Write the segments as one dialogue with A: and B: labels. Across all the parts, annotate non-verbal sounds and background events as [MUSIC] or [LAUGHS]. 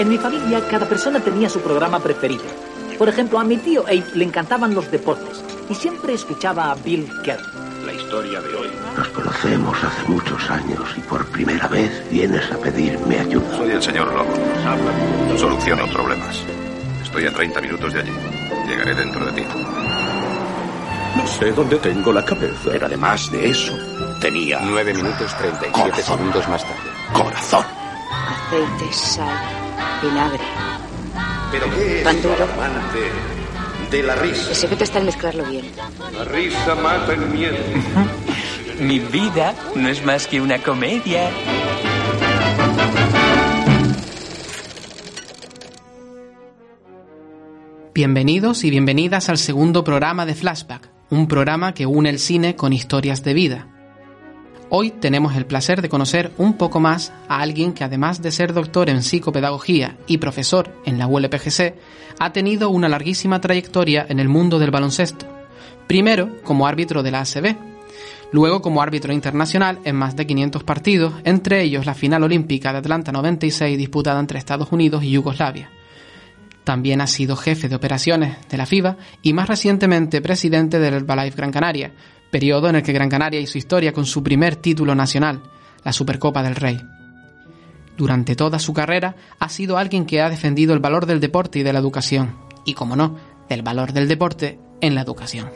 A: En mi familia cada persona tenía su programa preferido. Por ejemplo, a mi tío Abe le encantaban los deportes y siempre escuchaba a Bill Kerr.
B: La historia de hoy.
C: Nos conocemos hace muchos años y por primera vez vienes a pedirme ayuda.
B: Soy el señor Lobo. Soluciono problemas. Estoy a 30 minutos de allí. Llegaré dentro de ti.
D: No sé dónde tengo la cabeza.
C: Pero además de eso, tenía
E: 9 minutos 37
C: Corazón.
E: segundos más tarde.
C: corazón.
F: Aceite, sal, vinagre.
B: ¿Pero qué
F: es Pan duro.
B: amante de la risa?
F: El secreto está en mezclarlo bien.
B: La risa mata el miedo. [LAUGHS]
G: Mi vida no es más que una comedia.
H: Bienvenidos y bienvenidas al segundo programa de Flashback, un programa que une el cine con historias de vida. Hoy tenemos el placer de conocer un poco más a alguien que además de ser doctor en psicopedagogía y profesor en la ULPGC, ha tenido una larguísima trayectoria en el mundo del baloncesto. Primero como árbitro de la ACB, luego como árbitro internacional en más de 500 partidos, entre ellos la final olímpica de Atlanta 96 disputada entre Estados Unidos y Yugoslavia. También ha sido jefe de operaciones de la FIBA y más recientemente presidente del Herbalife Gran Canaria, periodo en el que Gran Canaria hizo historia con su primer título nacional, la Supercopa del Rey. Durante toda su carrera ha sido alguien que ha defendido el valor del deporte y de la educación, y como no, del valor del deporte en la educación.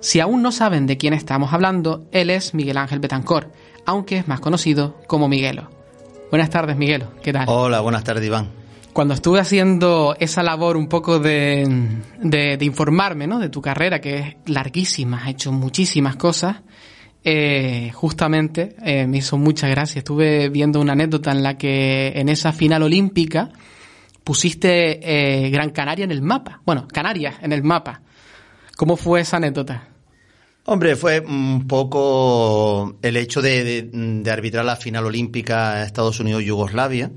H: Si aún no saben de quién estamos hablando, él es Miguel Ángel Betancor, aunque es más conocido como Miguelo. Buenas tardes, Miguelo. ¿Qué tal?
I: Hola, buenas tardes, Iván.
H: Cuando estuve haciendo esa labor un poco de, de, informarme ¿no? de tu carrera, que es larguísima, has hecho muchísimas cosas, eh, justamente eh, me hizo mucha gracia. Estuve viendo una anécdota en la que en esa final olímpica pusiste eh, Gran Canaria en el mapa. Bueno, Canarias en el mapa. ¿Cómo fue esa anécdota?
I: Hombre, fue un poco el hecho de, de, de arbitrar la final olímpica Estados Unidos-Yugoslavia.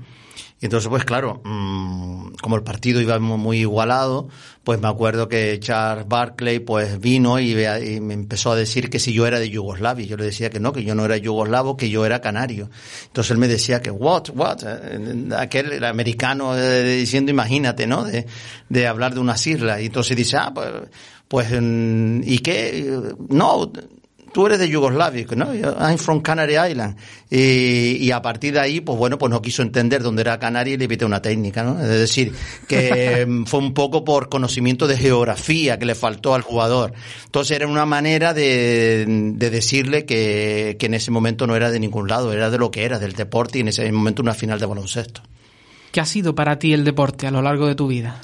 I: Y entonces, pues claro, mmm, como el partido iba muy igualado, pues me acuerdo que Charles Barclay pues vino y, y, me empezó a decir que si yo era de Yugoslavia. Yo le decía que no, que yo no era yugoslavo, que yo era canario. Entonces él me decía que, what, what, aquel el americano eh, diciendo, imagínate, ¿no? De, de hablar de unas islas. Y entonces dice, ah, pues, pues, ¿y qué? No, tú eres de Yugoslavia, ¿no? I'm from Canary Island. Y, y, a partir de ahí, pues bueno, pues no quiso entender dónde era Canarias y le pité una técnica, ¿no? Es decir, que [LAUGHS] fue un poco por conocimiento de geografía que le faltó al jugador. Entonces era una manera de, de decirle que, que en ese momento no era de ningún lado, era de lo que era, del deporte y en ese momento una final de baloncesto.
H: ¿Qué ha sido para ti el deporte a lo largo de tu vida?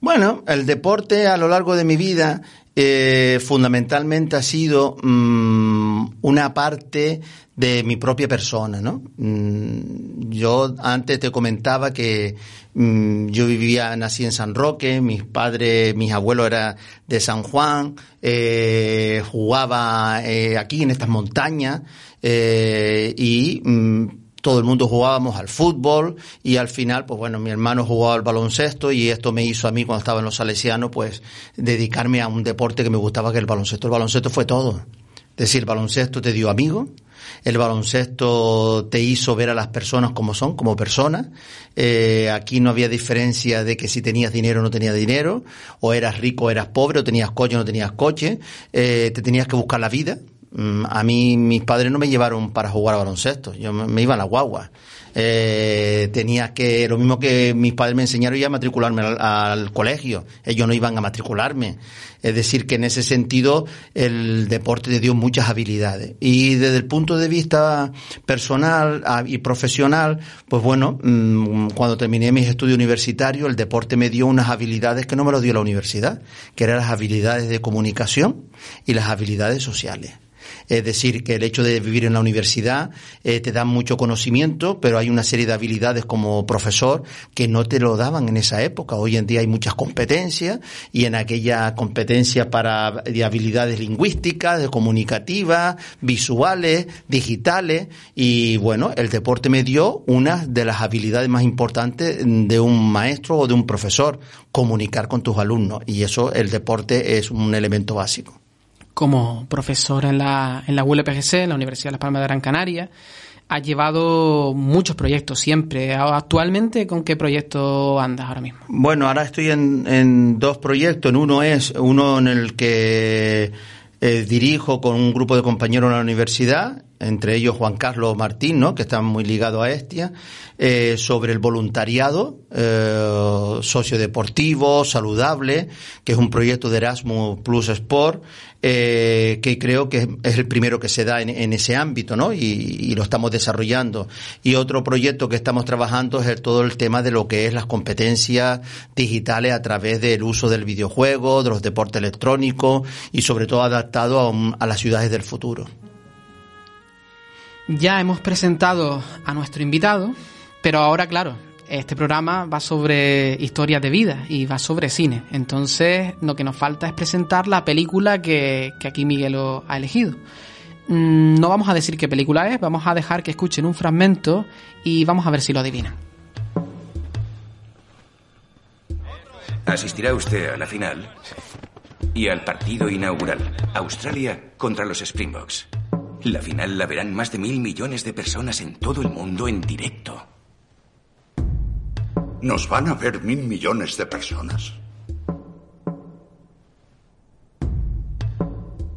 I: Bueno, el deporte a lo largo de mi vida eh, fundamentalmente ha sido mmm, una parte de mi propia persona, ¿no? Mm, yo antes te comentaba que mm, yo vivía, nací en San Roque, mis padres, mis abuelos eran de San Juan, eh, jugaba eh, aquí en estas montañas eh, y mm, todo el mundo jugábamos al fútbol y al final, pues bueno, mi hermano jugaba al baloncesto y esto me hizo a mí cuando estaba en los salesianos, pues dedicarme a un deporte que me gustaba, que el baloncesto. El baloncesto fue todo. Es decir, el baloncesto te dio amigos, el baloncesto te hizo ver a las personas como son, como personas. Eh, aquí no había diferencia de que si tenías dinero o no tenías dinero, o eras rico o eras pobre, o tenías coche o no tenías coche, eh, te tenías que buscar la vida. A mí mis padres no me llevaron para jugar a baloncesto, yo me, iba a la guagua. Eh, tenía que, lo mismo que mis padres me enseñaron ya a matricularme al, colegio, ellos no iban a matricularme. Es decir, que en ese sentido el deporte te dio muchas habilidades. Y desde el punto de vista personal y profesional, pues bueno, cuando terminé mis estudios universitarios, el deporte me dio unas habilidades que no me lo dio la universidad, que eran las habilidades de comunicación y las habilidades sociales. Es decir, que el hecho de vivir en la universidad eh, te da mucho conocimiento, pero hay una serie de habilidades como profesor que no te lo daban en esa época. Hoy en día hay muchas competencias y en aquella competencia para de habilidades lingüísticas, de comunicativas, visuales, digitales y bueno, el deporte me dio una de las habilidades más importantes de un maestro o de un profesor, comunicar con tus alumnos y eso el deporte es un elemento básico
H: como profesor en la, en la ULPGC, en la Universidad de Las Palmas de Gran Canaria. has llevado muchos proyectos siempre. Actualmente, ¿con qué proyecto andas ahora mismo?
I: Bueno, ahora estoy en, en dos proyectos. En uno es uno en el que eh, dirijo con un grupo de compañeros en la universidad, entre ellos Juan Carlos Martín, ¿no? que está muy ligado a Estia, eh, sobre el voluntariado eh, sociodeportivo, saludable, que es un proyecto de Erasmus Plus Sport, eh, que creo que es el primero que se da en, ese ámbito, ¿no? Y, lo estamos desarrollando. Y otro proyecto que estamos trabajando es todo el tema de lo que es las competencias digitales a través del uso del videojuego, de los deportes electrónicos y sobre todo adaptado a las ciudades del futuro.
H: Ya hemos presentado a nuestro invitado, pero ahora, claro, este programa va sobre historias de vida y va sobre cine. Entonces, lo que nos falta es presentar la película que, aquí Miguel ha elegido. Mm, no vamos a decir qué película es, vamos a dejar que escuchen un fragmento y vamos a ver si lo adivinan.
J: Asistirá usted a la final y al partido inaugural. Australia contra los Springboks. La final la verán más de mil millones de personas en todo el mundo en directo.
K: Nos van a ver mil millones de personas.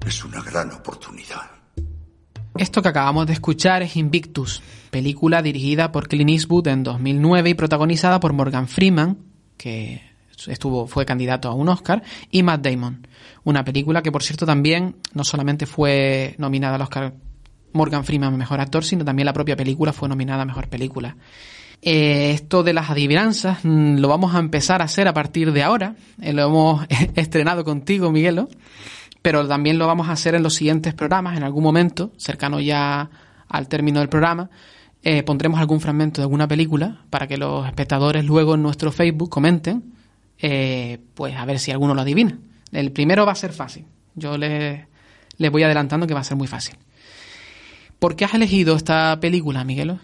K: Es una gran oportunidad.
H: Esto que acabamos de escuchar es Invictus, película dirigida por Clint Eastwood en 2009 y protagonizada por Morgan Freeman, que estuvo fue candidato a un Oscar, y Matt Damon. Una película que, por cierto, también no solamente fue nominada al Oscar Morgan Freeman Mejor Actor, sino también la propia película fue nominada a Mejor Película. Eh, esto de las adivinanzas mm, lo vamos a empezar a hacer a partir de ahora. Eh, lo hemos [LAUGHS] estrenado contigo, Miguelo, pero también lo vamos a hacer en los siguientes programas, en algún momento, cercano ya al término del programa. Eh, pondremos algún fragmento de alguna película para que los espectadores luego en nuestro Facebook comenten, pues a ver si alguno lo adivina. El primero va a ser fácil. Yo les voy adelantando que va a ser muy fácil. ¿Por qué has elegido esta película, Miguelo?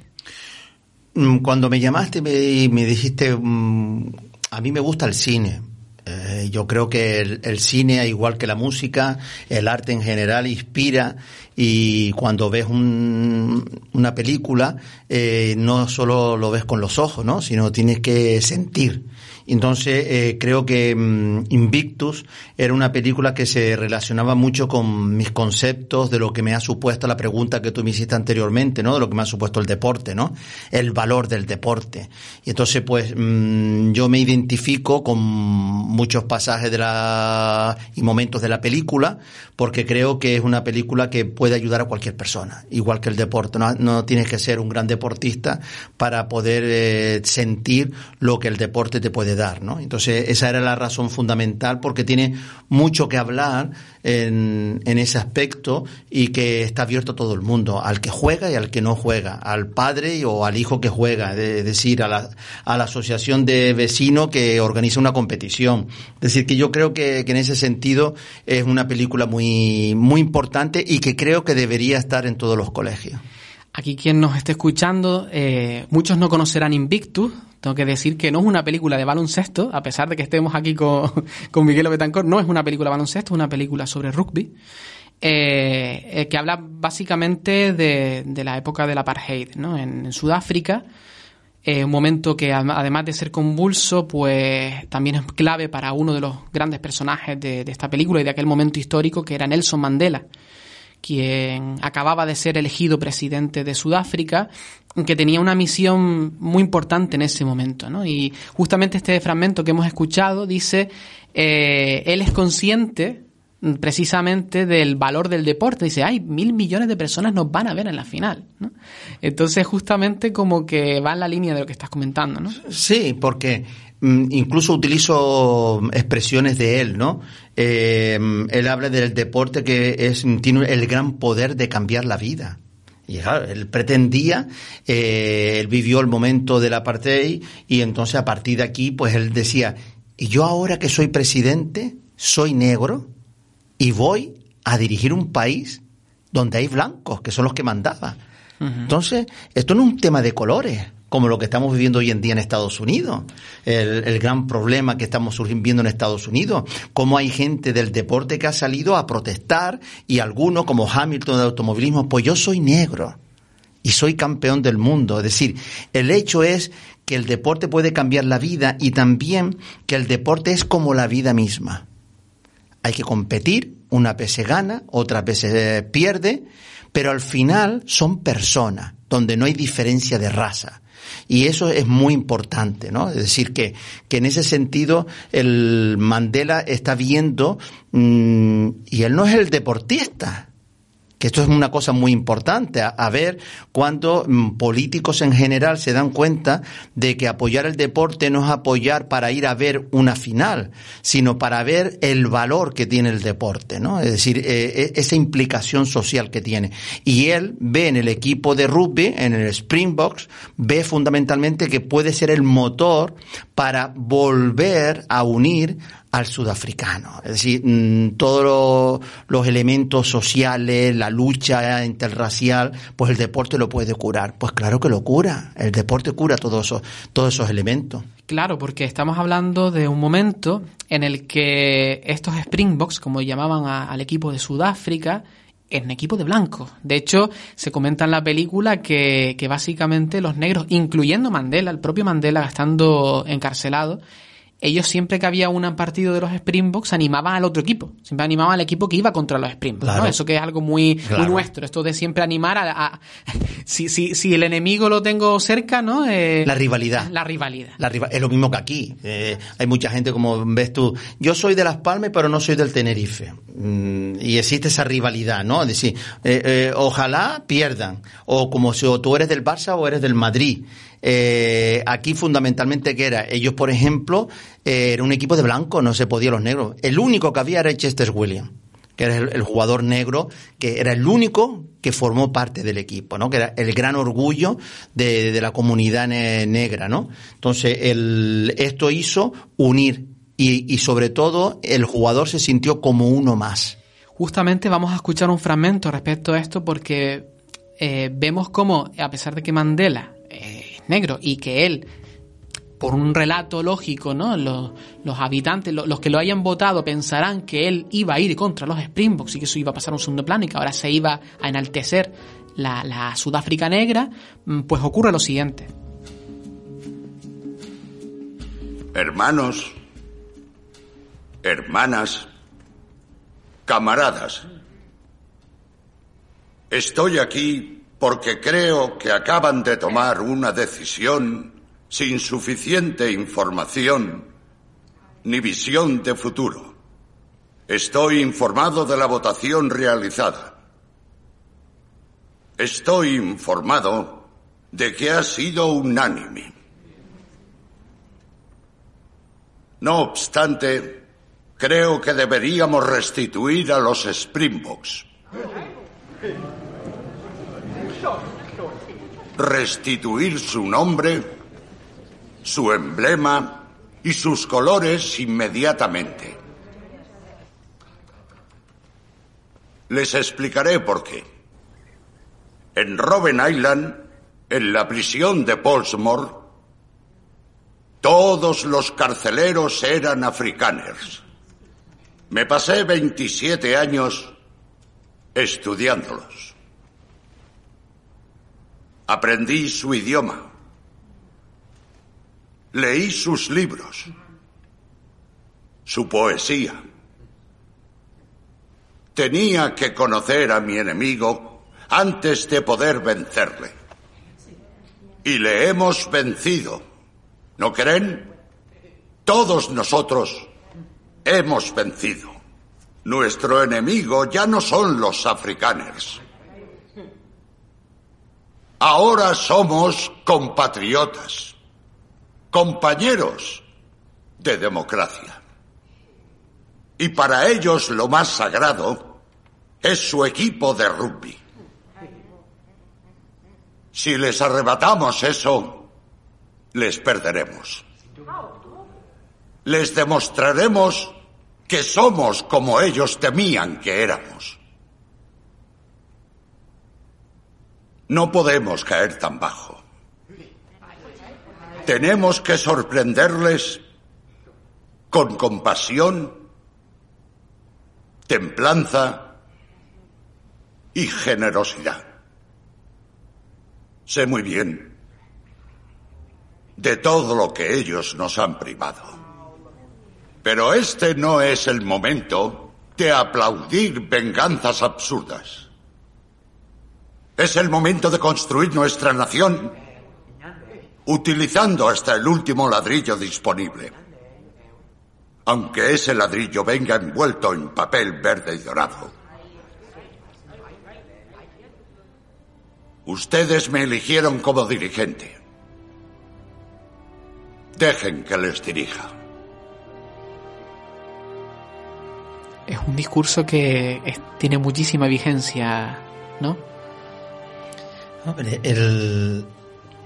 I: Mm, cuando me llamaste y me, dijiste, mm, a mí me gusta el cine. Eh, yo creo que el, cine, igual que la música, el arte en general, inspira y cuando ves una película, eh, no solo lo ves con los ojos, ¿no? sino tienes que sentir. Entonces, eh, creo que mm, Invictus era una película que se relacionaba mucho con mis conceptos de lo que me ha supuesto la pregunta que tú me hiciste anteriormente, ¿no? De lo que me ha supuesto el deporte, ¿no? El valor del deporte. Y entonces, pues, mm, yo me identifico con muchos pasajes de la, y momentos de la película, porque creo que es una película que puede ayudar a cualquier persona, igual que el deporte. No, no tienes que ser un gran deportista para poder eh, sentir lo que el deporte te puede dar, ¿no? Entonces, esa era la razón fundamental porque tiene mucho que hablar en, en ese aspecto y que está abierto a todo el mundo, al que juega y al que no juega, al padre o al hijo que juega, es decir, a la, a la asociación de vecinos que organiza una competición. Es decir, que yo creo que, que en ese sentido es una película muy, muy importante y que creo que debería estar en todos los colegios.
H: Aquí quien nos esté escuchando, eh, muchos no conocerán Invictus, tengo que decir que no es una película de baloncesto, a pesar de que estemos aquí con, [LAUGHS] con Miguel Betancor, no es una película de baloncesto, es una película sobre rugby. Eh, eh, que habla básicamente de, de, la época del apartheid ¿no? en, Sudáfrica, eh, un momento que además de ser convulso, pues también es clave para uno de los grandes personajes de, esta película y de aquel momento histórico que era Nelson Mandela, quien acababa de ser elegido presidente de Sudáfrica, que tenía una misión muy importante en ese momento. ¿no? Y justamente este fragmento que hemos escuchado dice, eh, él es consciente precisamente del valor del deporte. Dice, ay, mil millones de personas nos van a ver en la final. ¿no? Entonces, justamente como que va en la línea de lo que estás comentando, ¿no?
I: Sí, porque mm, incluso utilizo expresiones de él, ¿no? Eh, él habla del deporte que es, tiene el gran poder de cambiar la vida. Y claro, él pretendía, eh, él vivió el momento del apartheid y entonces a partir de aquí, pues él decía, y yo ahora que soy presidente, soy negro y voy a dirigir un país donde hay blancos, que son los que mandaban. Entonces, esto no es un tema de colores, como lo que estamos viviendo hoy en día en Estados Unidos, el, gran problema que estamos viendo en Estados Unidos, cómo hay gente del deporte que ha salido a protestar y algunos como Hamilton de automovilismo, pues yo soy negro y soy campeón del mundo. Es decir, el hecho es que el deporte puede cambiar la vida y también que el deporte es como la vida misma. Hay que competir, una vez se gana, otra vez se pierde, pero al final son personas, donde no hay diferencia de raza. Y eso es muy importante, ¿no? Es decir, que, que en ese sentido el Mandela está viendo, mm, y él no es el deportista, que esto es una cosa muy importante, a, ver cuando mm, políticos en general se dan cuenta de que apoyar el deporte no es apoyar para ir a ver una final, sino para ver el valor que tiene el deporte, ¿no? Es decir, eh, e, esa implicación social que tiene. Y él ve en el equipo de rugby, en el Springboks, ve fundamentalmente que puede ser el motor para volver a unir al sudafricano. Es decir, mm, todos los elementos sociales, la lucha interracial, pues el deporte lo puede curar. Pues claro que lo cura. El deporte cura todos esos, todos esos elementos.
H: Claro, porque estamos hablando de un momento en el que estos Springboks, como llamaban al equipo de Sudáfrica, es un equipo de blanco. De hecho, se comenta en la película que, que básicamente los negros, incluyendo Mandela, el propio Mandela estando encarcelado, ellos siempre que había un partido de los Springboks animaban al otro equipo, siempre animaban al equipo que iba contra los Springboks, ¿no? Eso que es algo muy, nuestro, esto de siempre animar a... [LAUGHS] si, si, si, el enemigo lo tengo cerca, ¿no?
I: Eh, la rivalidad.
H: La rivalidad.
I: La es lo mismo que aquí. Eh, hay mucha gente, como ves tú, yo soy de Las Palmas pero no soy del Tenerife. Mm, y existe esa rivalidad, ¿no? Es decir, eh, ojalá pierdan. O como si tú eres del Barça o eres del Madrid. Eh, aquí fundamentalmente que era, ellos por ejemplo, eh, era un equipo de blanco, no se podía los negros. El único que había era Chester Williams que era el, jugador negro, que era el único que formó parte del equipo, ¿no? Que era el gran orgullo de, la comunidad negra, ¿no? Entonces, el, esto hizo unir y, sobre todo el jugador se sintió como uno más.
H: Justamente vamos a escuchar un fragmento respecto a esto porque eh, vemos cómo, a pesar de que Mandela negro y que él por un relato lógico, ¿no? Los, habitantes, los, que lo hayan votado pensarán que él iba a ir contra los Springboks y que eso iba a pasar a un segundo plano y que ahora se iba a enaltecer la, la Sudáfrica negra, mm, pues ocurre lo siguiente.
K: Hermanos, hermanas, camaradas, estoy aquí porque creo que acaban de tomar una decisión sin suficiente información ni visión de futuro. Estoy informado de la votación realizada. Estoy informado de que ha sido unánime. No obstante, creo que deberíamos restituir a los Springboks restituir su nombre, su emblema y sus colores inmediatamente. Les explicaré por qué. En Robben Island, en la prisión de Portsmouth, todos los carceleros eran africaners. Me pasé 27 años estudiándolos. Aprendí su idioma. Leí sus libros, su poesía. Tenía que conocer a mi enemigo antes de poder vencerle. Y le hemos vencido. ¿No creen? Todos nosotros hemos vencido. Nuestro enemigo ya no son los africaners. Ahora somos compatriotas, compañeros de democracia. Y para ellos lo más sagrado es su equipo de rugby. Si les arrebatamos eso, les perderemos. Les demostraremos que somos como ellos temían que éramos. No podemos caer tan bajo. Tenemos que sorprenderles con compasión, templanza y generosidad. Sé muy bien de todo lo que ellos nos han privado. Pero este no es el momento de aplaudir venganzas absurdas. Es el momento de construir nuestra nación utilizando hasta el último ladrillo disponible. Aunque ese ladrillo venga envuelto en papel verde y dorado. Ustedes me eligieron como dirigente. Dejen que les dirija.
H: Es un discurso que tiene muchísima vigencia, ¿no?
I: Hombre, el,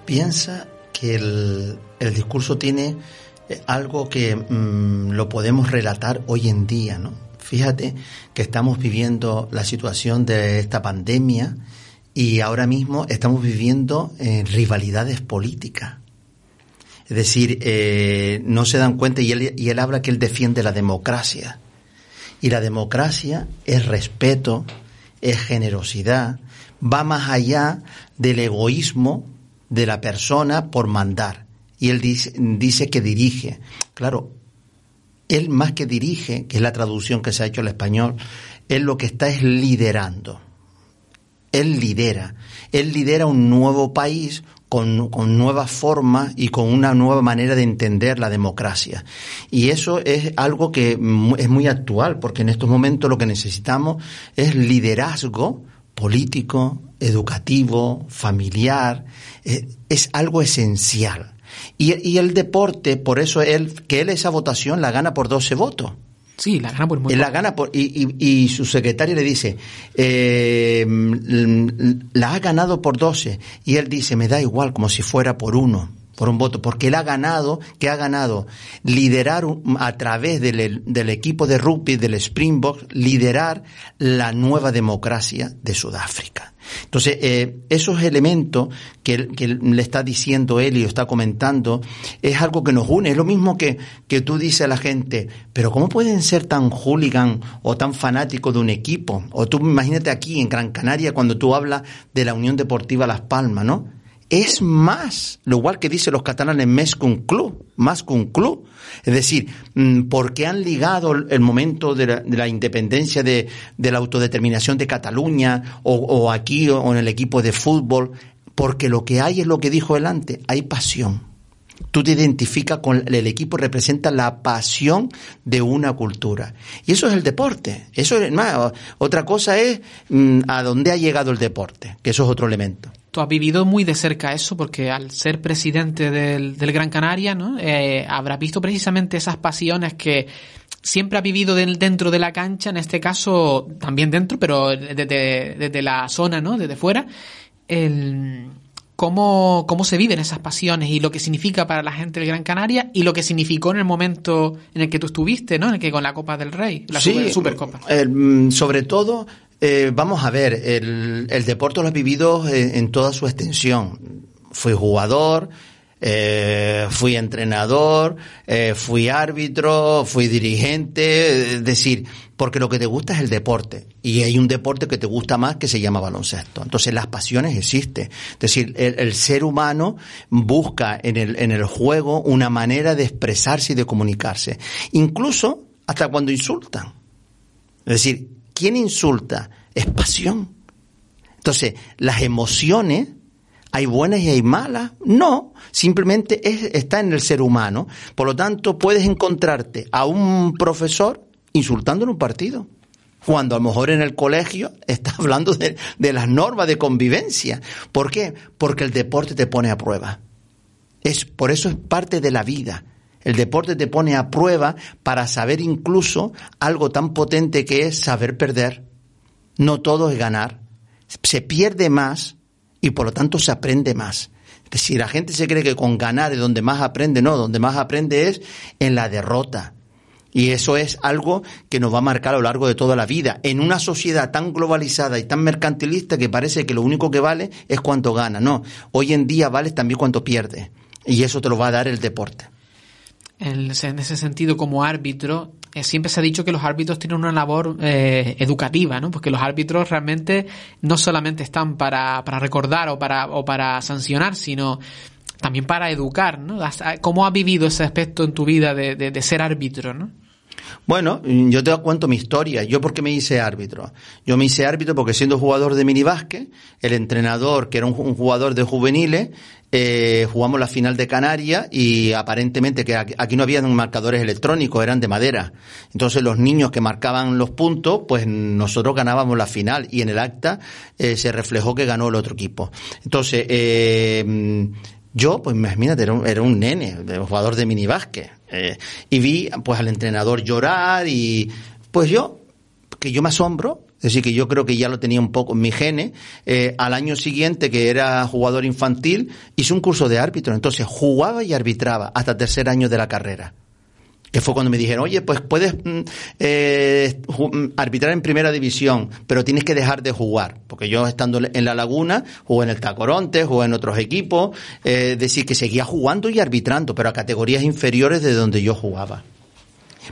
I: piensa que el, el discurso tiene eh, algo que mm, lo podemos relatar hoy en día, ¿no? Fíjate que estamos viviendo la situación de esta pandemia y ahora mismo estamos viviendo eh, rivalidades políticas. Es decir, eh, no se dan cuenta y él, y él habla que él defiende la democracia. Y la democracia es respeto, es generosidad, va más allá del egoísmo de la persona por mandar. Y él dice, dice que dirige. Claro, él más que dirige, que es la traducción que se ha hecho al español, él lo que está es liderando. Él lidera. Él lidera un nuevo país con, con nuevas formas y con una nueva manera de entender la democracia. Y eso es algo que es muy actual, porque en estos momentos lo que necesitamos es liderazgo político, educativo, familiar. Eh, es algo esencial. Y, y el deporte, por eso él, que él esa votación la gana por 12 votos.
H: Sí, la gana por muy
I: Él la gana por, y, y- y su secretario le dice, eh, mm, la ha ganado por 12. Y él dice, me da igual, como si fuera por uno, por un voto, porque él ha ganado, que ha ganado liderar a través del, equipo de rugby, del Springbok, liderar la nueva democracia de Sudáfrica. Entonces, eh, esos elementos que, le está diciendo él y lo está comentando, es algo que nos une. Es lo mismo que, que tú dices a la gente, pero ¿cómo pueden ser tan hooligan o tan fanáticos de un equipo? O tú imagínate aquí en Gran Canaria cuando tú hablas de la Unión Deportiva Las Palmas, ¿no? Es más, lo igual que dicen los catalanes, que un club, más un club. Es decir, mm, porque han ligado el momento de la, de la independencia de, la autodeterminación de Cataluña o, aquí o en el equipo de fútbol, porque lo que hay es lo que dijo él antes, hay pasión. Tú te identificas con el equipo, representa la pasión de una cultura. Y eso es el deporte. Eso es, no, otra cosa es mm, a dónde ha llegado el deporte, que eso es otro elemento.
H: Tú has vivido muy de cerca eso porque al ser presidente del, del Gran Canaria, ¿no? Eh, habrás visto precisamente esas pasiones que siempre ha vivido del- dentro de la cancha, en este caso también dentro, pero desde, la zona, ¿no? Desde fuera. El, cómo, cómo se viven esas pasiones y lo que significa para la gente del Gran Canaria y lo que significó en el momento en el que tú estuviste, ¿no? En el que con la Copa del Rey, la
I: Sí,
H: Super- Supercopa.
I: el, mm, sobre todo, eh, vamos a ver, el, deporte lo has vivido en, en toda su extensión. Fui jugador, eh, fui entrenador, eh, fui árbitro, fui dirigente, es decir, porque lo que te gusta es el deporte. Y hay un deporte que te gusta más que se llama baloncesto. Entonces las pasiones existen. Es decir, el, el ser humano busca en el, en el juego una manera de expresarse y de comunicarse. Incluso hasta cuando insultan. Es decir, ¿quién insulta? Es pasión. Entonces, las emociones, ¿hay buenas y hay malas? No, simplemente es, está en el ser humano. Por lo tanto, puedes encontrarte a un profesor insultando en un partido. Cuando a lo mejor en el colegio [LAUGHS] está hablando de, de las normas de convivencia. ¿Por qué? Porque el deporte te pone a prueba. Es, por eso es parte de la vida. El deporte te pone a prueba para saber incluso algo tan potente que es saber perder. No todo es ganar. Se pierde más y por lo tanto se aprende más. Decir, la gente se cree que con ganar es donde más aprende. No, donde más aprende es en la derrota. Y eso es algo que nos va a marcar a lo largo de toda la vida. En una sociedad tan globalizada y tan mercantilista que parece que lo único que vale es cuánto gana. No, hoy en día vale también cuánto pierde. Y eso te lo va a dar el deporte.
H: En ese en ese sentido, como árbitro, eh, siempre se ha dicho que los árbitros tienen una labor eh, educativa, ¿no? Porque los árbitros realmente no solamente están para, para recordar o para, o para sancionar, sino también para educar, ¿no? ¿Cómo has vivido ese aspecto en tu vida de, de, de ser árbitro, ¿no?
I: Bueno, yo te cuento mi historia. Yo por qué me hice árbitro. Yo me hice árbitro porque siendo jugador de minibásquet, el entrenador, que era un, jugador de juveniles, eh, jugamos la final de Canarias y aparentemente que aquí no habían marcadores electrónicos, eran de madera. Entonces los niños que marcaban los puntos, pues nosotros ganábamos la final y en el acta eh, se reflejó que ganó el otro equipo. Entonces, eh, yo, pues imagínate, era un, era un nene, jugador de minibásquet. Eh, y vi pues al entrenador llorar y pues yo, que yo me asombro, es decir, que yo creo que ya lo tenía un poco en mi genes. Eh, al año siguiente, que era jugador infantil, hice un curso de árbitro. Entonces jugaba y arbitraba hasta tercer año de la carrera que fue cuando me dijeron, oye, pues puedes mm, eh, mm, arbitrar en primera división, pero tienes que dejar de jugar, porque yo estando en la laguna, jugué en el Tacoronte, jugué en otros equipos, eh, decir, que seguía jugando y arbitrando, pero a categorías inferiores de donde yo jugaba.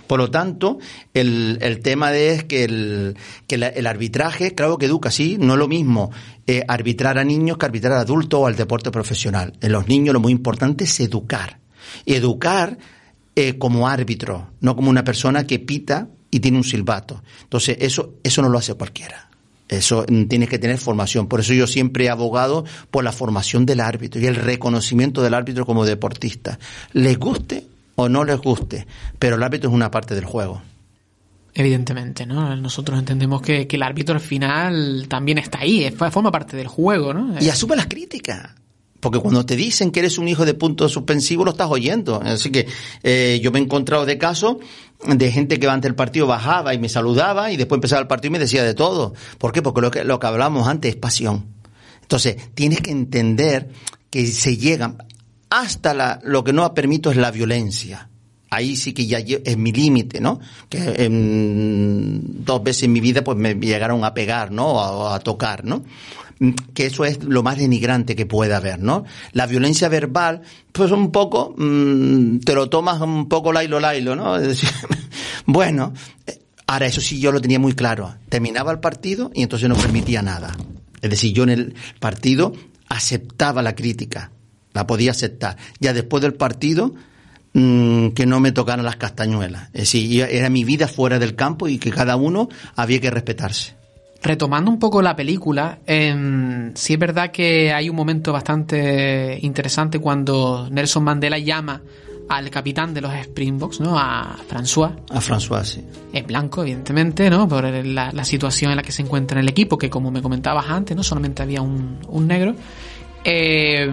I: Por lo tanto, el, el tema es que, el, que el arbitraje, claro que educa, sí, no es lo mismo eh, arbitrar a niños que arbitrar a adultos o al deporte profesional. En los niños lo muy importante es educar. Y educar eh, como árbitro, no como una persona que pita y tiene un silbato. Entonces, eso, eso no lo hace cualquiera. Eso mm, tienes que tener formación. Por eso yo siempre he abogado por la formación del árbitro y el reconocimiento del árbitro como deportista. Les guste o no les guste, pero el árbitro es una parte del juego.
H: Evidentemente, ¿no? Nosotros entendemos que, que el árbitro al final también está ahí, forma parte del juego, ¿no?
I: Y asume las críticas. Porque cuando te dicen que eres un hijo de punto suspensivo, lo estás oyendo. Así que eh, yo me he encontrado de casos de gente que ante el partido bajaba y me saludaba y después empezaba el partido y me decía de todo. ¿Por qué? Porque lo que, lo que hablamos antes es pasión. Entonces, tienes que entender que se llegan hasta la, lo que no permito es la violencia. Ahí sí que ya es mi límite, ¿no? Que dos veces en mi vida pues me llegaron a pegar, ¿no? O a tocar, ¿no? Que eso es lo más denigrante que puede haber, ¿no? La violencia verbal, pues un poco, mmm, te lo tomas un poco lailo lailo, ¿no? Decir, [LAUGHS] bueno, eh, ahora eso sí yo lo tenía muy claro. Terminaba el partido y entonces no permitía nada. Es decir, yo en el partido aceptaba la crítica, la podía aceptar. Ya después del partido, mmm, que no me tocaran las castañuelas. Es decir, era mi vida fuera del campo y que cada uno había que respetarse.
H: Retomando un poco la película, eh, sí es verdad que hay un momento bastante interesante cuando Nelson Mandela llama al capitán de los Springboks, ¿no? A François.
I: A François, sí.
H: Es blanco, evidentemente, ¿no? Por la, situación en la que se encuentra en el equipo, que como me comentabas antes, ¿no? Solamente había un, un negro. Eh,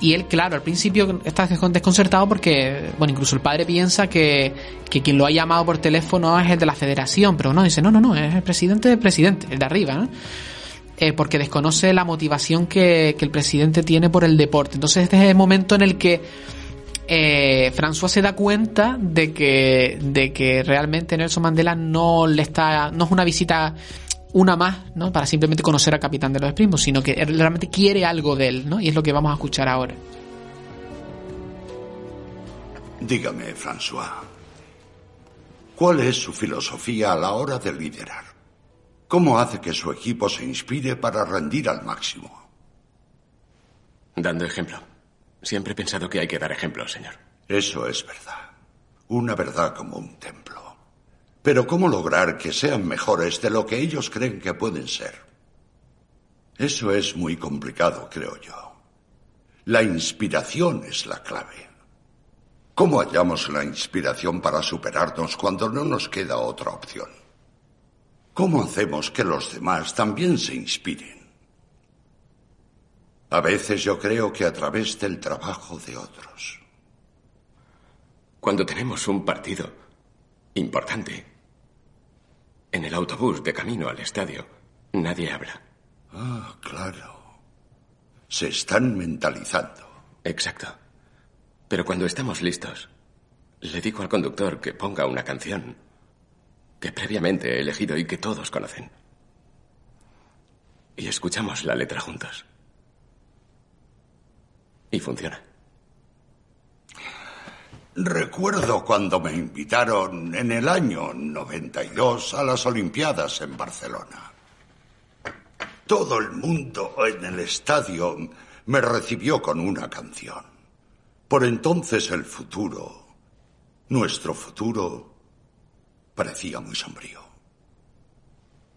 H: y él, claro, al principio está desconcertado porque, bueno, incluso el padre piensa que, que, quien lo ha llamado por teléfono es el de la federación, pero no, dice, no, no, no, es el presidente del presidente, el de arriba, ¿no? Eh, porque desconoce la motivación que, que, el presidente tiene por el deporte. Entonces este es el momento en el que eh, François se da cuenta de que, de que realmente Nelson Mandela no le está, no es una visita una más, ¿no? Para simplemente conocer al capitán de los Springboks, sino que realmente quiere algo de él, ¿no? Y es lo que vamos a escuchar ahora.
K: Dígame, François, ¿cuál es su filosofía a la hora de liderar? ¿Cómo hace que su equipo se inspire para rendir al máximo?
E: Dando ejemplo. Siempre he pensado que hay que dar ejemplo, señor.
K: Eso es verdad. Una verdad como un templo. Pero ¿cómo lograr que sean mejores de lo que ellos creen que pueden ser? Eso es muy complicado, creo yo. La inspiración es la clave. ¿Cómo hallamos la inspiración para superarnos cuando no nos queda otra opción? ¿Cómo hacemos que los demás también se inspiren? A veces yo creo que a través del trabajo de otros.
E: Cuando tenemos un partido importante, en el autobús de camino al estadio, nadie habla.
K: Ah, claro. Se están mentalizando.
E: Exacto. Pero cuando estamos listos, le digo al conductor que ponga una canción que previamente he elegido y que todos conocen. Y escuchamos la letra juntos. Y funciona.
K: Recuerdo cuando me invitaron en el año 92 a las Olimpiadas en Barcelona. Todo el mundo en el estadio me recibió con una canción. Por entonces el futuro, nuestro futuro, parecía muy sombrío.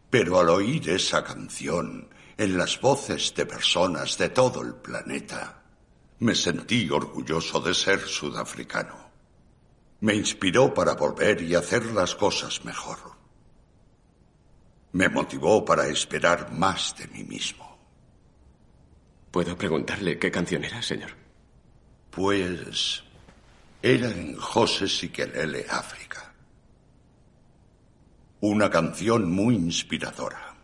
K: Pero al oír esa canción en las voces de personas de todo el planeta, me sentí orgulloso de ser sudafricano. Me inspiró para volver y hacer las cosas mejor. Me motivó para esperar más de mí mismo.
E: ¿Puedo preguntarle qué canción era, señor?
K: Pues era en José Siquelele, África. Una canción muy inspiradora.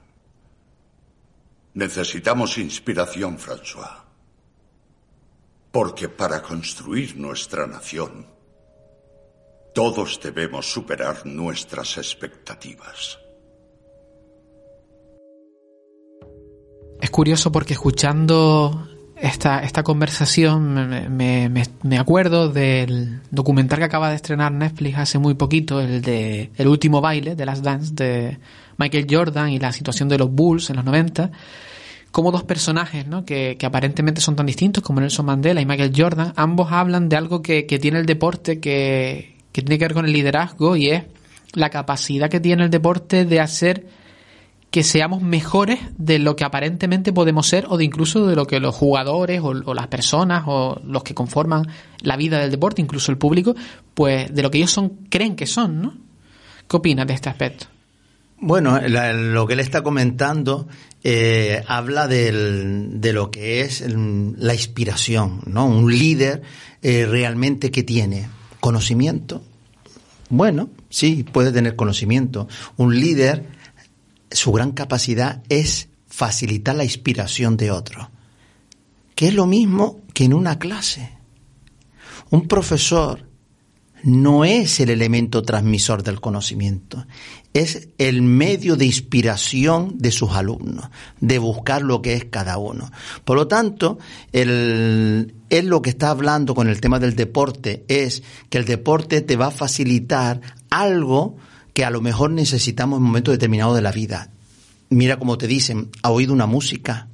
K: Necesitamos inspiración, François. Porque para construir nuestra nación, todos debemos superar nuestras expectativas.
H: Es curioso porque escuchando esta, esta conversación me, me, me, acuerdo del documental que acaba de estrenar Netflix hace muy poquito, el de El último baile de las Dance de Michael Jordan y la situación de los Bulls en los 90 como dos personajes, ¿no? Que, que, aparentemente son tan distintos como Nelson Mandela y Michael Jordan, ambos hablan de algo que, que tiene el deporte que, que tiene que ver con el liderazgo y es la capacidad que tiene el deporte de hacer que seamos mejores de lo que aparentemente podemos ser o de incluso de lo que los jugadores o, las personas o los que conforman la vida del deporte, incluso el público, pues de lo que ellos son creen que son, ¿no? ¿Qué opinas de este aspecto?
I: Bueno, lo que él está comentando eh, habla del, de lo que es la inspiración, ¿no? Un líder eh, realmente que tiene conocimiento. Bueno, sí, puede tener conocimiento. Un líder, su gran capacidad es facilitar la inspiración de otro, que es lo mismo que en una clase. Un profesor no es el elemento transmisor del conocimiento, es el medio de inspiración de sus alumnos, de buscar lo que es cada uno. Por lo tanto, él lo que está hablando con el tema del deporte es que el deporte te va a facilitar algo que a lo mejor necesitamos en un momento determinado de la vida. Mira como te dicen, ha oído una música.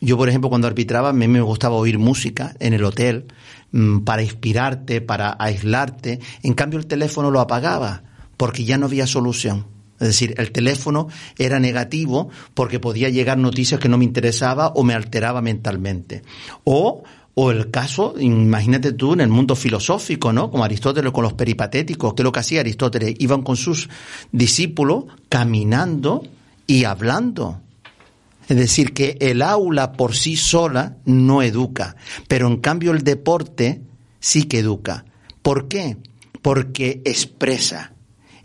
I: Yo, por ejemplo, cuando arbitraba, a mí me gustaba oír música en el hotel Mm, para inspirarte, para aislarte. En cambio, el teléfono lo apagaba porque ya no había solución. Es decir, el teléfono era negativo porque podía llegar noticias que no me interesaba o me alteraba mentalmente. O, o el caso, imagínate tú, en el mundo filosófico, ¿no? Como Aristóteles con los peripatéticos, ¿qué es lo que hacía Aristóteles? Iban con sus discípulos caminando y hablando. Es decir, que el aula por sí sola no educa, pero en cambio el deporte sí que educa. ¿Por qué? Porque expresa.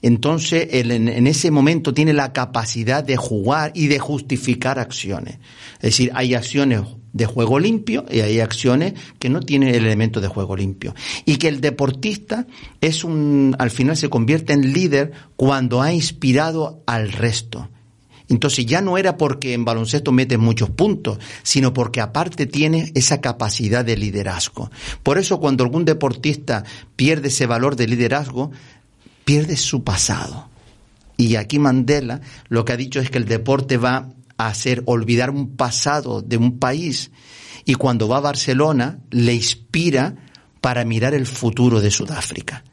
I: Entonces, en ese momento tiene la capacidad de jugar y de justificar acciones. Es decir, hay acciones de juego limpio y hay acciones que no tienen el elemento de juego limpio. Y que el deportista es un, al final se convierte en líder cuando ha inspirado al resto. Entonces ya no era porque en baloncesto metes muchos puntos, sino porque aparte tiene esa capacidad de liderazgo. Por eso cuando algún deportista pierde ese valor de liderazgo, pierde su pasado. Y aquí Mandela lo que ha dicho es que el deporte va a hacer olvidar un pasado de un país y cuando va a Barcelona le inspira para mirar el futuro de Sudáfrica.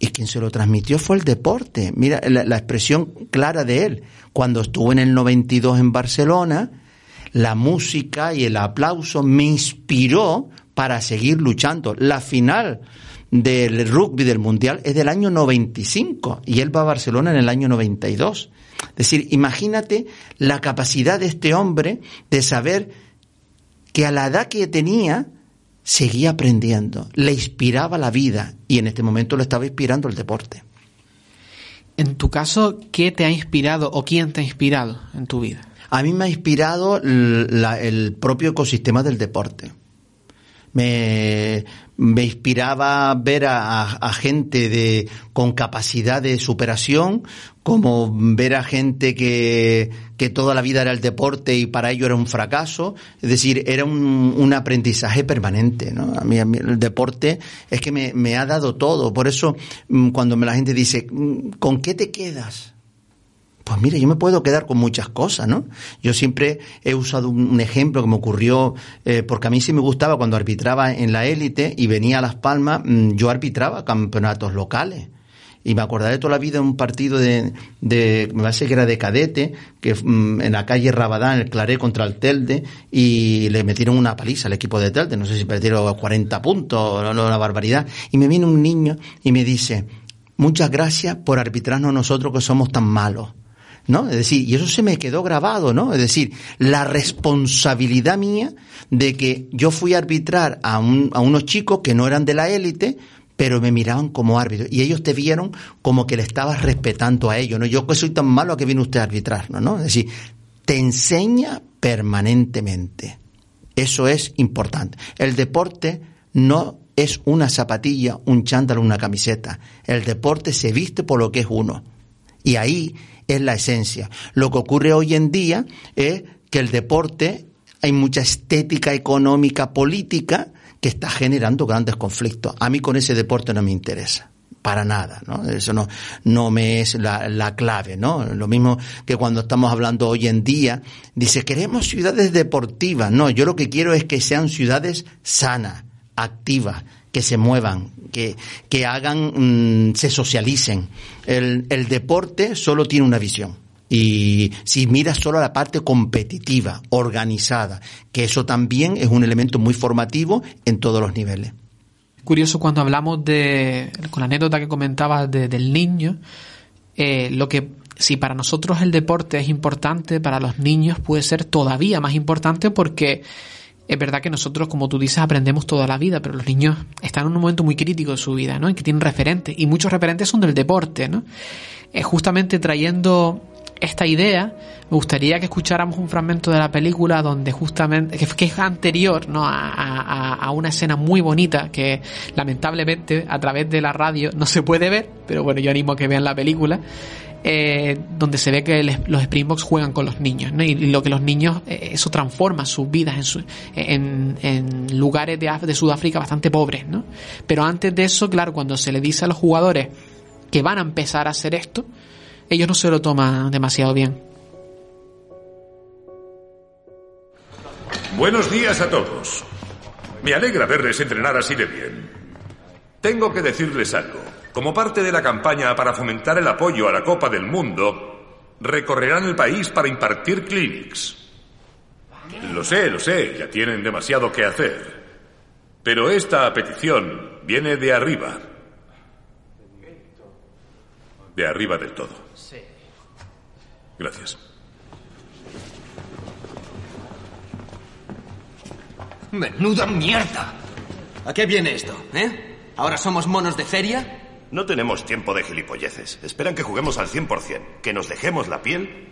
I: Y quien se lo transmitió fue el deporte. Mira la, expresión clara de él. Cuando estuvo en el 92 en Barcelona, la música y el aplauso me inspiró para seguir luchando. La final del rugby del Mundial es del año 95 y él va a Barcelona en el año 92. Es decir, imagínate la capacidad de este hombre de saber que a la edad que tenía seguía aprendiendo, le inspiraba la vida y en este momento le estaba inspirando el deporte.
H: En tu caso, ¿qué te ha inspirado o quién te ha inspirado en tu vida?
I: A mí me ha inspirado el propio ecosistema del deporte. Me, me inspiraba ver a, gente de, con capacidad de superación, como ver a gente que, que toda la vida era el deporte y para ello era un fracaso. Es decir, era un, un aprendizaje permanente. ¿no? A, mí, el deporte es que me, me ha dado todo. Por eso, mm, cuando la gente dice, mm, ¿con qué te quedas? Pues mire, yo me puedo quedar con muchas cosas, ¿no? Yo siempre he usado un, ejemplo que me ocurrió, eh, porque a mí sí me gustaba cuando arbitraba en la élite y venía a Las Palmas, mm, yo arbitraba campeonatos locales. Y me acordaré toda la vida un partido de, me parece que era de cadete, que mm, en la calle Rabadán, el Claré contra el Telde, y le metieron una paliza al equipo de Telde, no sé si perdieron 40 puntos, no, una barbaridad. Y me viene un niño y me dice, muchas gracias por arbitrarnos nosotros que somos tan malos. ¿No? Es decir, y eso se me quedó grabado, ¿no? Es decir, la responsabilidad mía de que yo fui a arbitrar a, un, a unos chicos que no eran de la élite, pero me miraban como árbitro y ellos te vieron como que le estabas respetando a ellos, ¿no? Yo que soy tan malo a que viene usted a arbitrar, ¿no? Es decir, te enseña permanentemente. Eso es importante. El deporte no es una zapatilla, un chándal, una camiseta. El deporte se viste por lo que es uno. Y ahí es la esencia. Lo que ocurre hoy en día es que el deporte, hay mucha estética económica, política, que está generando grandes conflictos. A mí con ese deporte no me interesa para nada, ¿no? Eso no, no me es la, la, clave, ¿no? Lo mismo que cuando estamos hablando hoy en día, dice, queremos ciudades deportivas. No, yo lo que quiero es que sean ciudades sanas, activas, que se muevan, que, que hagan, mmm, se socialicen. El, el deporte solo tiene una visión. Y si miras solo la parte competitiva, organizada, que eso también es un elemento muy formativo en todos los niveles.
H: Curioso cuando hablamos de, con la anécdota que comentabas de, del niño, eh, lo que si para nosotros el deporte es importante, para los niños puede ser todavía más importante porque es verdad que nosotros, como tú dices, aprendemos toda la vida, pero los niños están en un momento muy crítico de su vida, ¿no? En que tienen referentes, y muchos referentes son del deporte, ¿no? Eh, justamente trayendo esta idea, me gustaría que escucháramos un fragmento de la película donde justamente, que, es anterior ¿no? A, a, a, una escena muy bonita que lamentablemente a través de la radio no se puede ver, pero bueno, yo animo a que vean la película. Eh, donde se ve que los Springboks juegan con los niños. Y, lo que los niños, eh, eso transforma sus vidas en, su, en, lugares de, de Sudáfrica bastante pobres, ¿no? Pero antes de eso, claro, cuando se le dice a los jugadores que van a empezar a hacer esto, ellos no se lo toman demasiado bien.
L: Buenos días a todos. Me alegra verles entrenar así de bien. Tengo que decirles algo. Como parte de la campaña para fomentar el apoyo a la Copa del Mundo, recorrerán el país para impartir clinics. Lo sé, lo sé, ya tienen demasiado que hacer. Pero esta petición viene de arriba. De arriba del todo. Gracias.
M: Menuda mierda. ¿A qué viene esto, eh? ¿Ahora somos monos de feria?
N: No tenemos tiempo de gilipolleces. Esperan que juguemos al 100%, que nos dejemos la piel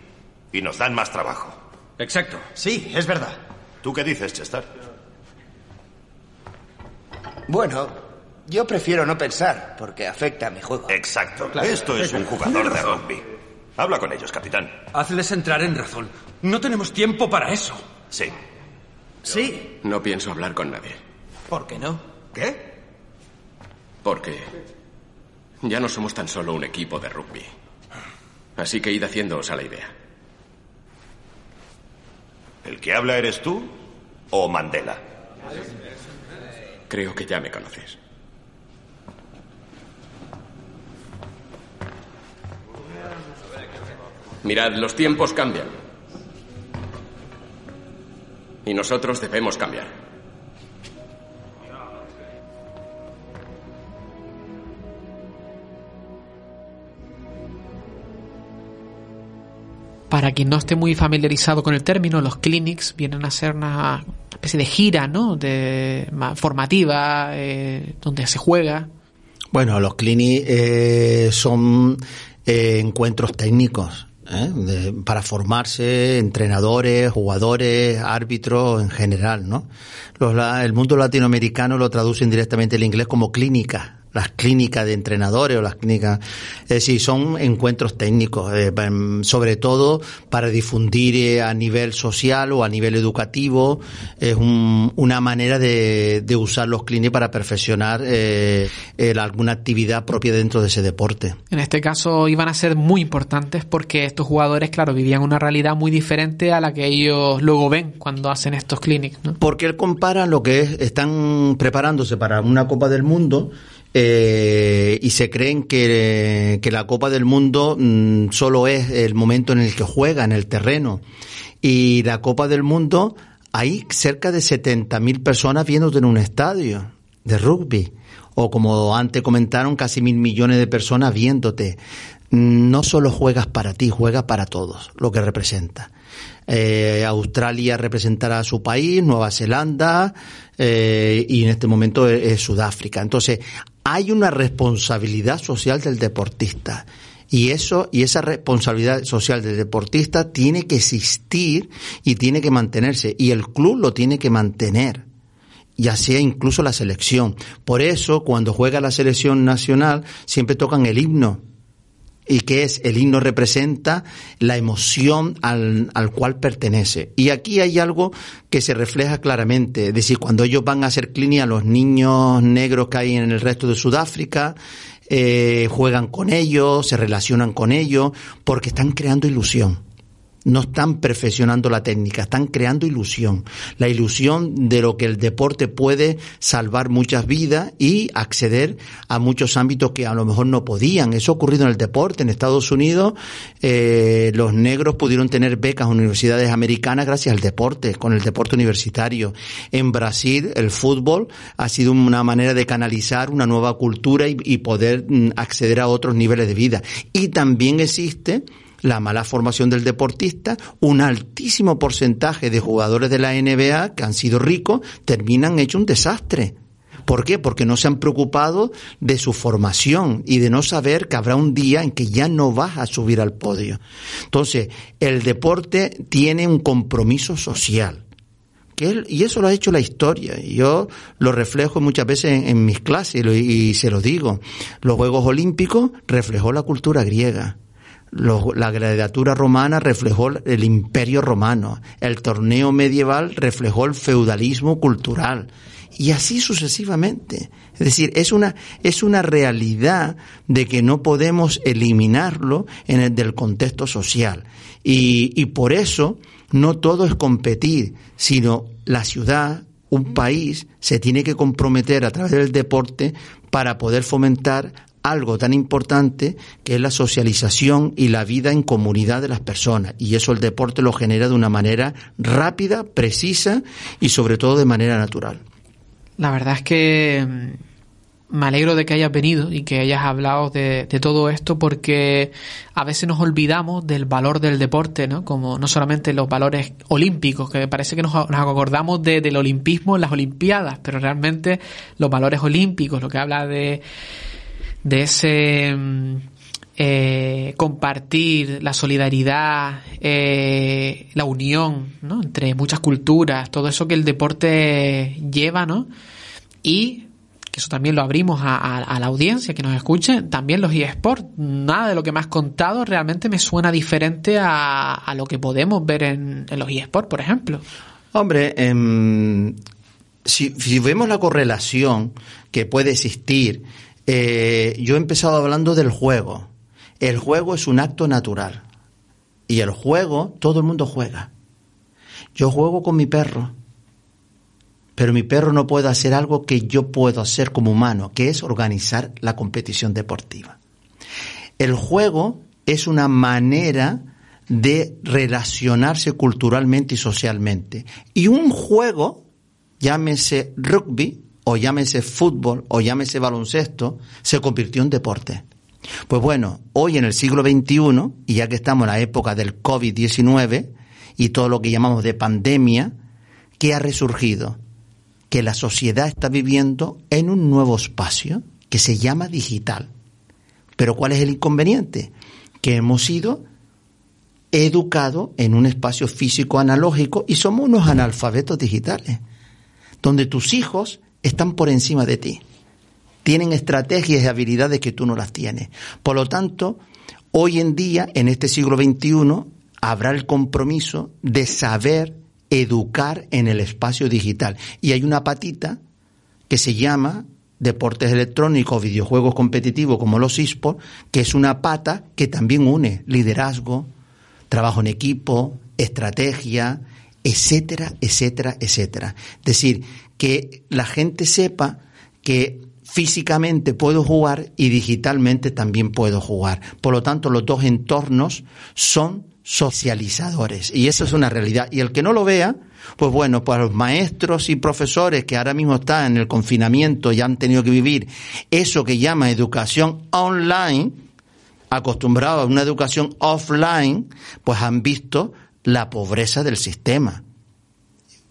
N: y nos dan más trabajo.
M: Exacto. Sí, es verdad.
N: ¿Tú qué dices, Chester?
O: Bueno, yo prefiero no pensar, porque afecta a mi juego.
N: Exacto. Claro. Esto es un jugador de rugby. Habla con ellos, capitán.
M: Hazles entrar en razón. No tenemos tiempo para eso.
N: Sí.
M: Sí.
E: No pienso hablar con nadie.
M: ¿Por qué no?
N: ¿Qué?
E: Porque ya no somos tan solo un equipo de rugby. Así que id haciéndoos a la idea.
N: ¿El que habla eres tú o Mandela?
E: Creo que ya me conoces. Mirad, los tiempos cambian. Y nosotros debemos cambiar.
H: Para quien no esté muy familiarizado con el término, los clinics vienen a ser una especie de gira, ¿no? De formativa, eh, donde se juega.
I: Bueno, los clinics eh, son eh, encuentros técnicos para formarse entrenadores, jugadores, árbitros en general, ¿no? Los la- el mundo latinoamericano lo traducen directamente el inglés como clínica. Las clínicas de entrenadores o las clínicas, es decir, son encuentros técnicos, eh, em, sobre todo para difundir eh, a nivel social o a nivel educativo. Es un- una manera de, de usar los clínicos para perfeccionar eh, el- alguna actividad propia dentro de ese deporte.
H: En este caso iban a ser muy importantes porque estos jugadores, claro, vivían una realidad muy diferente a la que ellos luego ven cuando hacen estos clinics, ¿no?
I: Porque él compara lo que es, están preparándose para una Copa del Mundo eh, y se creen que, que la Copa del Mundo mm, solo es el momento en el que juega en el terreno. Y la Copa del Mundo, hay cerca de 70.000 personas viéndote en un estadio de rugby. O como antes comentaron, casi mil millones de personas viéndote. Mm, No solo juegas para ti, juegas para todos, lo que representa. Eh, Australia representará a su país, Nueva Zelanda eh, y en este momento es, es Sudáfrica. Entonces, hay una responsabilidad social del deportista. Y eso, y esa responsabilidad social del deportista tiene que existir y tiene que mantenerse. Y el club lo tiene que mantener ya sea incluso la selección. Por eso, cuando juega la selección nacional, siempre tocan el himno. ¿Y qué es? El himno representa la emoción al, al cual pertenece. Y aquí hay algo que se refleja claramente. Es decir, cuando ellos van a hacer clínica, los niños negros que hay en el resto de Sudáfrica, eh, juegan con ellos, se relacionan con ellos, porque están creando ilusión no están perfeccionando la técnica, están creando ilusión. La ilusión de lo que el deporte puede salvar muchas vidas y acceder a muchos ámbitos que a lo mejor no podían. Eso ha ocurrido en el deporte. En Estados Unidos, eh, los negros pudieron tener becas universidades americanas gracias al deporte, con el deporte universitario. En Brasil, el fútbol ha sido una manera de canalizar una nueva cultura y, y poder mm, acceder a otros niveles de vida. Y también existe la mala formación del deportista, un altísimo porcentaje de jugadores de la NBA que han sido ricos terminan hecho un desastre. ¿Por qué? Porque no se han preocupado de su formación y de no saber que habrá un día en que ya no vas a subir al podio. Entonces, el deporte tiene un compromiso social. Que él- y eso lo ha hecho la historia. Yo lo reflejo muchas veces en, en mis clases lo- y se lo digo. Los Juegos Olímpicos reflejó la cultura griega. La gladiatura romana reflejó el imperio romano. El torneo medieval reflejó el feudalismo cultural. Y así sucesivamente. Es decir, es una, es una realidad de que no podemos eliminarlo en el del contexto social. Y, y por eso no todo es competir, sino la ciudad, un país, se tiene que comprometer a través del deporte para poder fomentar algo tan importante que es la socialización y la vida en comunidad de las personas. Y eso el deporte lo genera de una manera rápida, precisa y sobre todo de manera natural.
H: La verdad es que mm, me alegro de que hayas venido y que hayas hablado de, de todo esto porque a veces nos olvidamos del valor del deporte, ¿no? Como no solamente los valores olímpicos, que parece que nos, acordamos de- del olimpismo en las Olimpiadas, pero realmente los valores olímpicos, lo que habla de, de ese mm, eh, compartir, la solidaridad, eh, la unión ¿no? entre muchas culturas, todo eso que el deporte lleva, ¿no? Y que eso también lo abrimos a, la audiencia que nos escuche, también los eSports. Nada de lo que me has contado realmente me suena diferente a, a lo que podemos ver en, los eSports, por ejemplo.
I: Hombre, si, si vemos la correlación que puede existir, eh, yo he empezado hablando del juego. El juego es un acto natural. Y el juego, todo el mundo juega. Yo juego con mi perro. Pero mi perro no puede hacer algo que yo puedo hacer como humano, que es organizar la competición deportiva. El juego es una manera de relacionarse culturalmente y socialmente. Y un juego, llámese rugby, o llámese fútbol, o llámese baloncesto, se convirtió en deporte. Pues bueno, hoy en el siglo XXI, y ya que estamos en la época del COVID-19 y todo lo que llamamos de pandemia, ¿qué ha resurgido? Que la sociedad está viviendo en un nuevo espacio que se llama digital. Pero ¿cuál es el inconveniente? Que hemos ido educados en un espacio físico analógico y somos unos analfabetos digitales, donde tus hijos están por encima de ti. Tienen estrategias y habilidades que tú no las tienes. Por lo tanto, hoy en día, en este siglo XXI, habrá el compromiso de saber educar en el espacio digital. Y hay una patita que se llama deportes electrónicos, videojuegos competitivos como los esports, que es una pata que también une liderazgo, trabajo en equipo, estrategia, etcétera, etcétera, etcétera. Es decir, que la gente sepa que físicamente puedo jugar y digitalmente también puedo jugar. Por lo tanto, los dos entornos son socializadores y eso es una realidad. Y el que no lo vea, pues bueno, pues los maestros y profesores que ahora mismo están en el confinamiento y han tenido que vivir eso que llama educación online, acostumbrados a una educación offline, pues han visto la pobreza del sistema.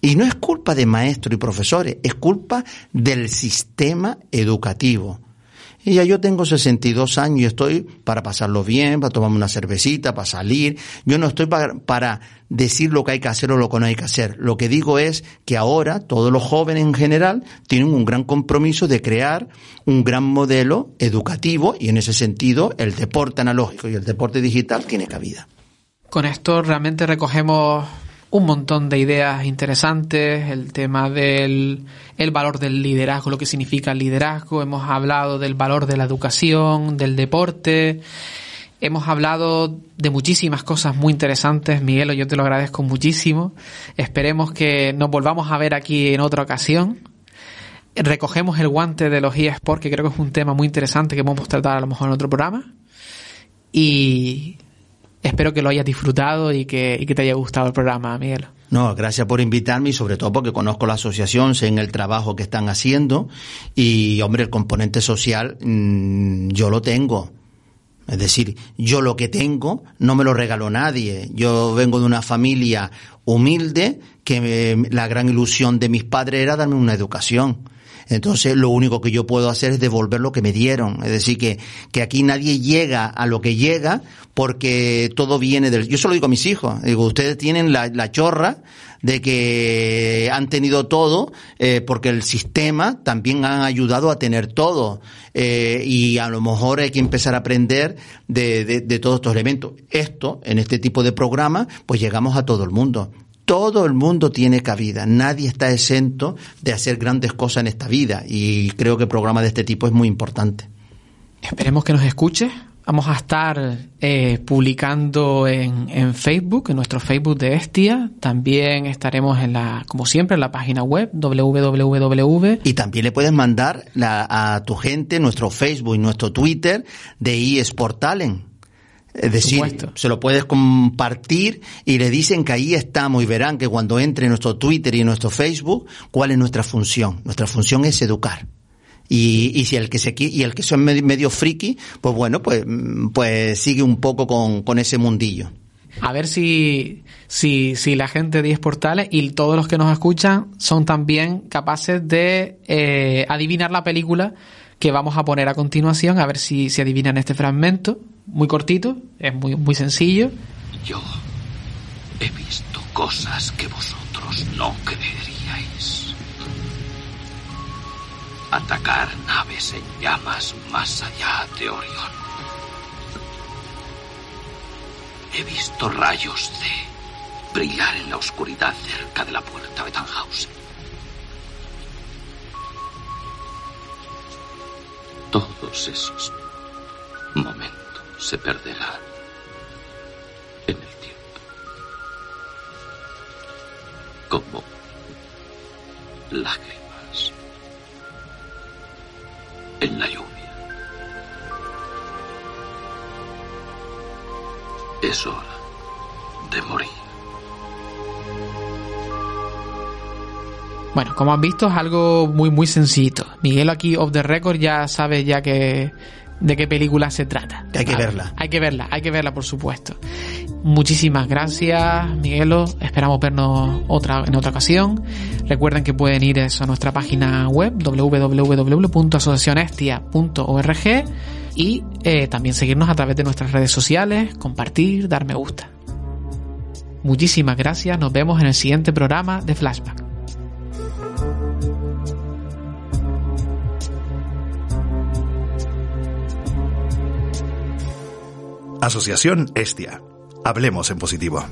I: Y no es culpa de maestros y profesores, es culpa del sistema educativo. Y ya yo tengo 62 años y estoy para pasarlo bien, para tomarme una cervecita, para salir. Yo no estoy para, para, decir lo que hay que hacer o lo que no hay que hacer. Lo que digo es que ahora todos los jóvenes en general tienen un gran compromiso de crear un gran modelo educativo y en ese sentido el deporte analógico y el deporte digital tiene cabida.
H: Con esto realmente recogemos un montón de ideas interesantes, el tema del el valor del liderazgo, lo que significa el liderazgo, hemos hablado del valor de la educación, del deporte, hemos hablado de muchísimas cosas muy interesantes, Miguel, yo te lo agradezco muchísimo. Esperemos que nos volvamos a ver aquí en otra ocasión. Recogemos el guante de los eSports, que creo que es un tema muy interesante que podemos tratar a lo mejor en otro programa. Y espero que lo hayas disfrutado y que, te haya gustado el programa, Miguel.
I: No, gracias por invitarme y sobre todo porque conozco la asociación, sé en el trabajo que están haciendo y, hombre, el componente social mmm, yo lo tengo. Es decir, yo lo que tengo no me lo regaló nadie. Yo vengo de una familia humilde que me, la gran ilusión de mis padres era darme una educación. Entonces, lo único que yo puedo hacer es devolver lo que me dieron. Es decir, que, que aquí nadie llega a lo que llega porque todo viene del... Yo solo digo a mis hijos, digo, ustedes tienen la, la chorra de que han tenido todo eh, porque el sistema también han ayudado a tener todo eh, y a lo mejor hay que empezar a aprender de, de, de todos estos elementos. Esto, en este tipo de programa, pues llegamos a todo el mundo todo el mundo tiene cabida, nadie está exento de hacer grandes cosas en esta vida y creo que programa de este tipo es muy importante.
H: Esperemos que nos escuche. Vamos a estar eh, publicando en, en, Facebook, en nuestro Facebook de Estia. También estaremos en la, como siempre, en la página web www.
I: Y también le puedes mandar la, a tu gente nuestro Facebook y nuestro Twitter de eSport Talent es decir, Supuesto. se lo puedes compartir y le dicen que ahí estamos y verán que cuando entre en nuestro Twitter y en nuestro Facebook, cuál es nuestra función. Nuestra función es educar. Y, y si el que se y el que son medio, medio friki, pues bueno, pues, pues sigue un poco con, con ese mundillo.
H: A ver si, si, si la gente de 10 portales y todos los que nos escuchan son también capaces de eh, adivinar la película que vamos a poner a continuación, a ver si, si adivinan este fragmento muy cortito, es muy, muy sencillo.
C: Yo he visto cosas que vosotros no creeríais. Atacar naves en llamas más allá de Orión. He visto rayos de brillar en la oscuridad cerca de la puerta de Tannhausen. Todos esos momentos se perderá en el tiempo. Como lágrimas en la lluvia. Es hora de morir.
H: Bueno, como han visto es algo muy muy sencillito. Miguel aquí off the record ya sabe ya que de qué película se trata.
I: Hay que verla.
H: Hay que verla, hay que verla, por supuesto. Muchísimas gracias, Miguelo. Esperamos vernos otra, en otra ocasión. Recuerden que pueden ir a nuestra página web www.asociacionestia.org y eh, también seguirnos a través de nuestras redes sociales, compartir, dar me gusta. Muchísimas gracias, nos vemos en el siguiente programa de Flashback.
P: Asociación Estia. Hablemos en positivo.